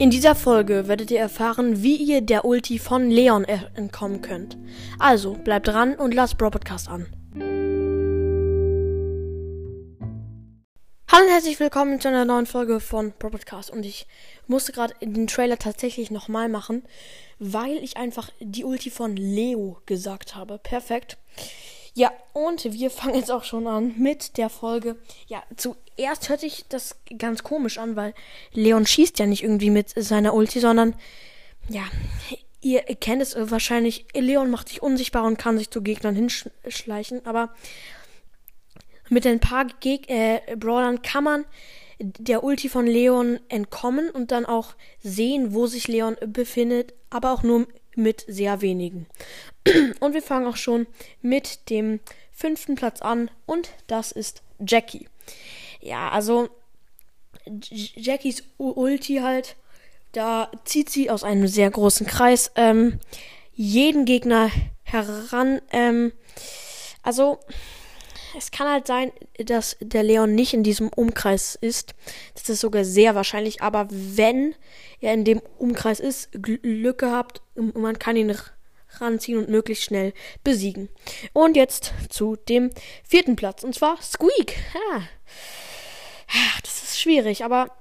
In dieser Folge werdet ihr erfahren, wie ihr der Ulti von Leon entkommen könnt. Also bleibt dran und lasst Bro Podcast an. Hallo und herzlich willkommen zu einer neuen Folge von Bro Podcast. Und ich musste gerade den Trailer tatsächlich nochmal machen, weil ich einfach die Ulti von Leo gesagt habe. Perfekt. Ja, und wir fangen jetzt auch schon an mit der Folge. Ja, zuerst hört sich das ganz komisch an, weil Leon schießt ja nicht irgendwie mit seiner Ulti, sondern ja, ihr kennt es wahrscheinlich. Leon macht sich unsichtbar und kann sich zu Gegnern hinschleichen, aber mit ein paar Geg äh, Brawlern kann man der Ulti von Leon entkommen und dann auch sehen, wo sich Leon befindet, aber auch nur mit sehr wenigen. Und wir fangen auch schon mit dem fünften Platz an und das ist Jackie. Ja, also Jackies Ulti halt, da zieht sie aus einem sehr großen Kreis ähm, jeden Gegner heran. Ähm, also es kann halt sein, dass der Leon nicht in diesem Umkreis ist. Das ist sogar sehr wahrscheinlich. Aber wenn er in dem Umkreis ist, Glück gehabt, man kann ihn ranziehen und möglichst schnell besiegen. Und jetzt zu dem vierten Platz. Und zwar Squeak. Ja. Das ist schwierig, aber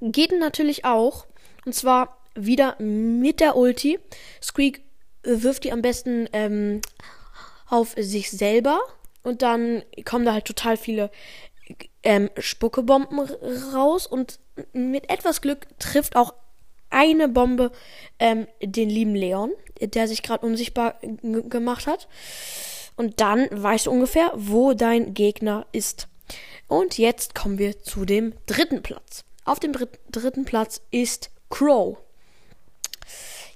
geht natürlich auch. Und zwar wieder mit der Ulti. Squeak wirft die am besten ähm, auf sich selber und dann kommen da halt total viele ähm, Spuckebomben raus und mit etwas Glück trifft auch eine Bombe ähm, den lieben Leon, der sich gerade unsichtbar gemacht hat. Und dann weißt du ungefähr, wo dein Gegner ist. Und jetzt kommen wir zu dem dritten Platz. Auf dem dritt dritten Platz ist Crow.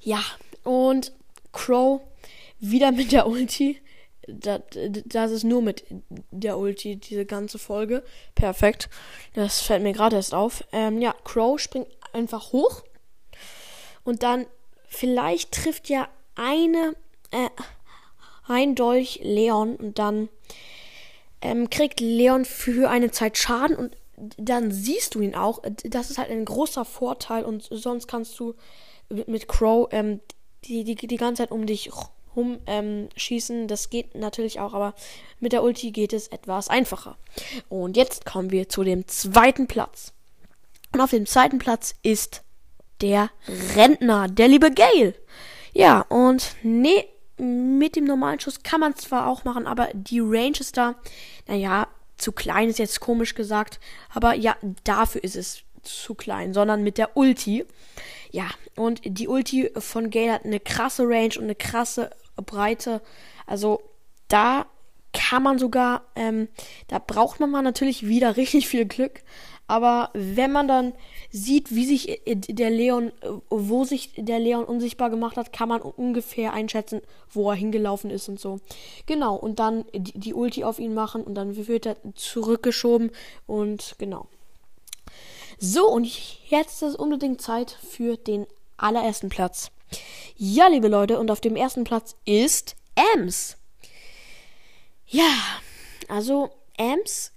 Ja, und Crow wieder mit der Ulti das, ist nur mit der Ulti, diese ganze Folge. Perfekt. Das fällt mir gerade erst auf. Ähm, ja, Crow springt einfach hoch. Und dann vielleicht trifft ja eine, äh, ein Dolch Leon und dann ähm, kriegt Leon für eine Zeit Schaden und dann siehst du ihn auch. Das ist halt ein großer Vorteil und sonst kannst du mit Crow ähm, die, die, die ganze Zeit um dich rumschießen. Ähm, das geht natürlich auch, aber mit der Ulti geht es etwas einfacher. Und jetzt kommen wir zu dem zweiten Platz. Und auf dem zweiten Platz ist der Rentner, der liebe Gale. Ja, und nee, mit dem normalen Schuss kann man zwar auch machen, aber die Range ist da, naja, zu klein ist jetzt komisch gesagt, aber ja, dafür ist es zu klein, sondern mit der Ulti. Ja, und die Ulti von Gale hat eine krasse Range und eine krasse Breite. Also da kann man sogar, ähm, da braucht man mal natürlich wieder richtig viel Glück. Aber wenn man dann sieht, wie sich äh, der Leon, äh, wo sich der Leon unsichtbar gemacht hat, kann man ungefähr einschätzen, wo er hingelaufen ist und so. Genau, und dann die, Ulti auf ihn machen und dann wird er zurückgeschoben und genau. So, und jetzt ist unbedingt Zeit für den allerersten Platz. Ja, liebe Leute, und auf dem ersten Platz ist Ems. Ja, also Ems,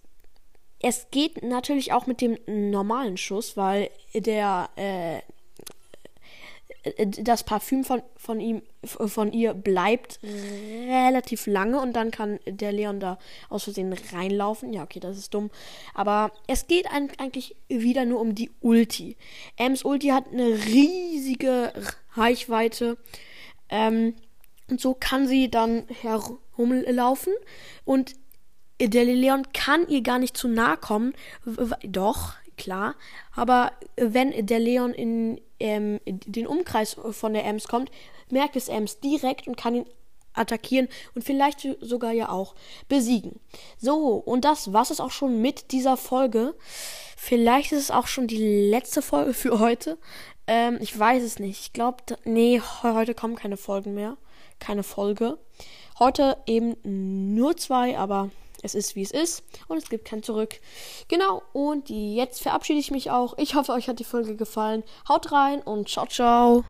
es geht natürlich auch mit dem normalen Schuss, weil der äh, das Parfüm von, von ihm, von ihr bleibt relativ lange und dann kann der Leon da aus Versehen reinlaufen. Ja, okay, das ist dumm. Aber es geht eigentlich wieder nur um die Ulti. Ems Ulti hat eine riesige Reichweite. Ähm, und so kann sie dann herumlaufen und der Leon kann ihr gar nicht zu nahe kommen. Doch, klar. Aber wenn der Leon in ähm, den Umkreis von der Ems kommt, merkt es Ems direkt und kann ihn attackieren und vielleicht sogar ja auch besiegen. So, und das war es auch schon mit dieser Folge. Vielleicht ist es auch schon die letzte Folge für heute. Ähm, ich weiß es nicht. Ich glaube, nee, heute kommen keine Folgen mehr. Keine Folge. Heute eben nur zwei, aber es ist wie es ist und es gibt kein Zurück. Genau, und jetzt verabschiede ich mich auch. Ich hoffe, euch hat die Folge gefallen. Haut rein und ciao, ciao.